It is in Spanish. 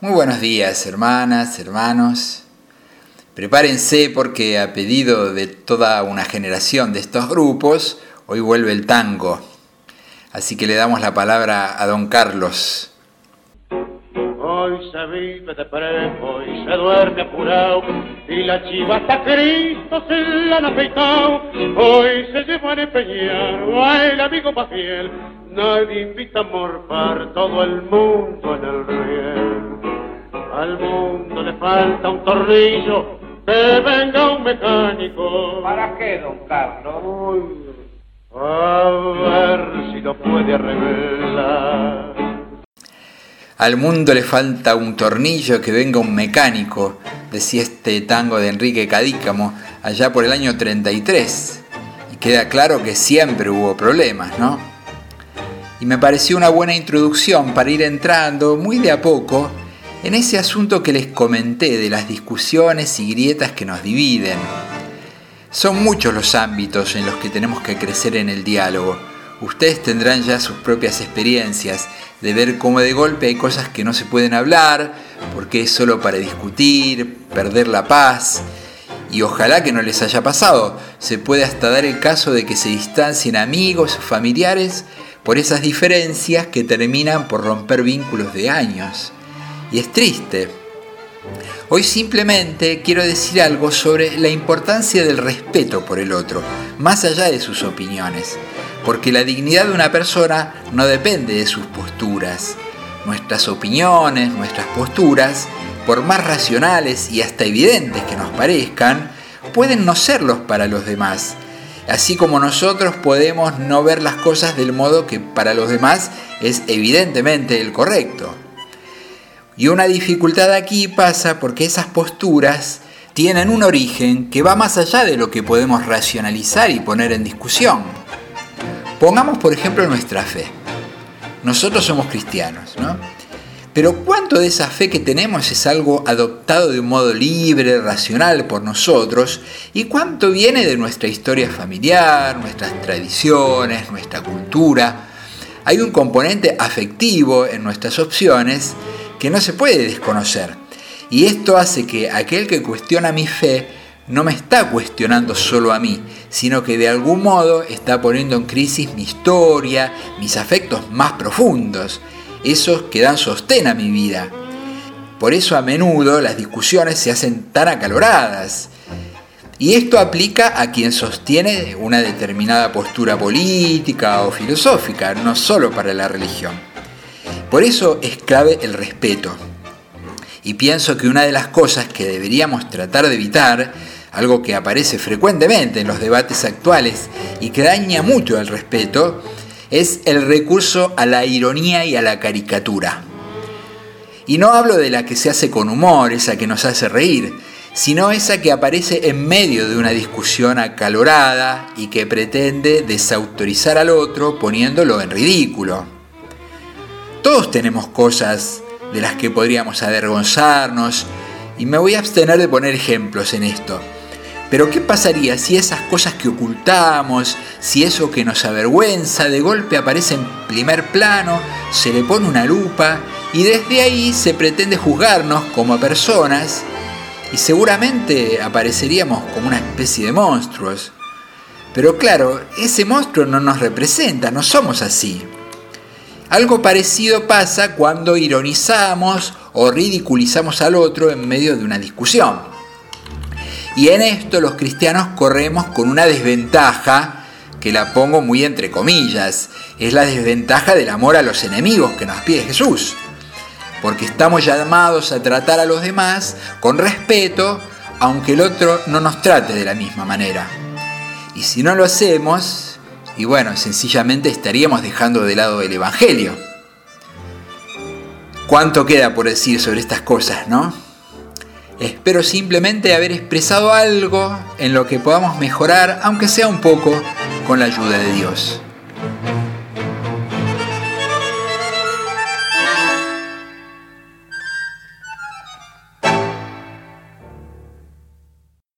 Muy buenos días, hermanas, hermanos. Prepárense porque a pedido de toda una generación de estos grupos, hoy vuelve el tango. Así que le damos la palabra a don Carlos. Hoy se vive de prepo y se duerme apurado y la chiva hasta Cristo se la han afeitado. Hoy se lleva a empeñar a el amigo más fiel. Nadie invita a morfar todo el mundo en el riel. Al mundo le falta un tornillo, que venga un mecánico. ¿Para qué, don Carlos? A ver si lo puede arreglar. Al mundo le falta un tornillo, que venga un mecánico, decía este tango de Enrique Cadícamo allá por el año 33. Y queda claro que siempre hubo problemas, ¿no? Y me pareció una buena introducción para ir entrando muy de a poco en ese asunto que les comenté de las discusiones y grietas que nos dividen. Son muchos los ámbitos en los que tenemos que crecer en el diálogo. Ustedes tendrán ya sus propias experiencias de ver cómo de golpe hay cosas que no se pueden hablar, porque es solo para discutir, perder la paz. Y ojalá que no les haya pasado. Se puede hasta dar el caso de que se distancien amigos o familiares por esas diferencias que terminan por romper vínculos de años y es triste. Hoy simplemente quiero decir algo sobre la importancia del respeto por el otro, más allá de sus opiniones, porque la dignidad de una persona no depende de sus posturas. Nuestras opiniones, nuestras posturas, por más racionales y hasta evidentes que nos parezcan, pueden no serlos para los demás, así como nosotros podemos no ver las cosas del modo que para los demás es evidentemente el correcto. Y una dificultad aquí pasa porque esas posturas tienen un origen que va más allá de lo que podemos racionalizar y poner en discusión. Pongamos por ejemplo nuestra fe. Nosotros somos cristianos, ¿no? Pero ¿cuánto de esa fe que tenemos es algo adoptado de un modo libre, racional por nosotros? ¿Y cuánto viene de nuestra historia familiar, nuestras tradiciones, nuestra cultura? Hay un componente afectivo en nuestras opciones que no se puede desconocer. Y esto hace que aquel que cuestiona mi fe no me está cuestionando solo a mí, sino que de algún modo está poniendo en crisis mi historia, mis afectos más profundos, esos que dan sostén a mi vida. Por eso a menudo las discusiones se hacen tan acaloradas. Y esto aplica a quien sostiene una determinada postura política o filosófica, no solo para la religión. Por eso es clave el respeto. Y pienso que una de las cosas que deberíamos tratar de evitar, algo que aparece frecuentemente en los debates actuales y que daña mucho el respeto, es el recurso a la ironía y a la caricatura. Y no hablo de la que se hace con humor, esa que nos hace reír, sino esa que aparece en medio de una discusión acalorada y que pretende desautorizar al otro poniéndolo en ridículo. Todos tenemos cosas de las que podríamos avergonzarnos y me voy a abstener de poner ejemplos en esto. Pero ¿qué pasaría si esas cosas que ocultamos, si eso que nos avergüenza de golpe aparece en primer plano, se le pone una lupa y desde ahí se pretende juzgarnos como personas y seguramente apareceríamos como una especie de monstruos? Pero claro, ese monstruo no nos representa, no somos así. Algo parecido pasa cuando ironizamos o ridiculizamos al otro en medio de una discusión. Y en esto los cristianos corremos con una desventaja que la pongo muy entre comillas. Es la desventaja del amor a los enemigos que nos pide Jesús. Porque estamos llamados a tratar a los demás con respeto, aunque el otro no nos trate de la misma manera. Y si no lo hacemos, y bueno, sencillamente estaríamos dejando de lado el Evangelio. ¿Cuánto queda por decir sobre estas cosas, no? Espero simplemente haber expresado algo en lo que podamos mejorar, aunque sea un poco, con la ayuda de Dios.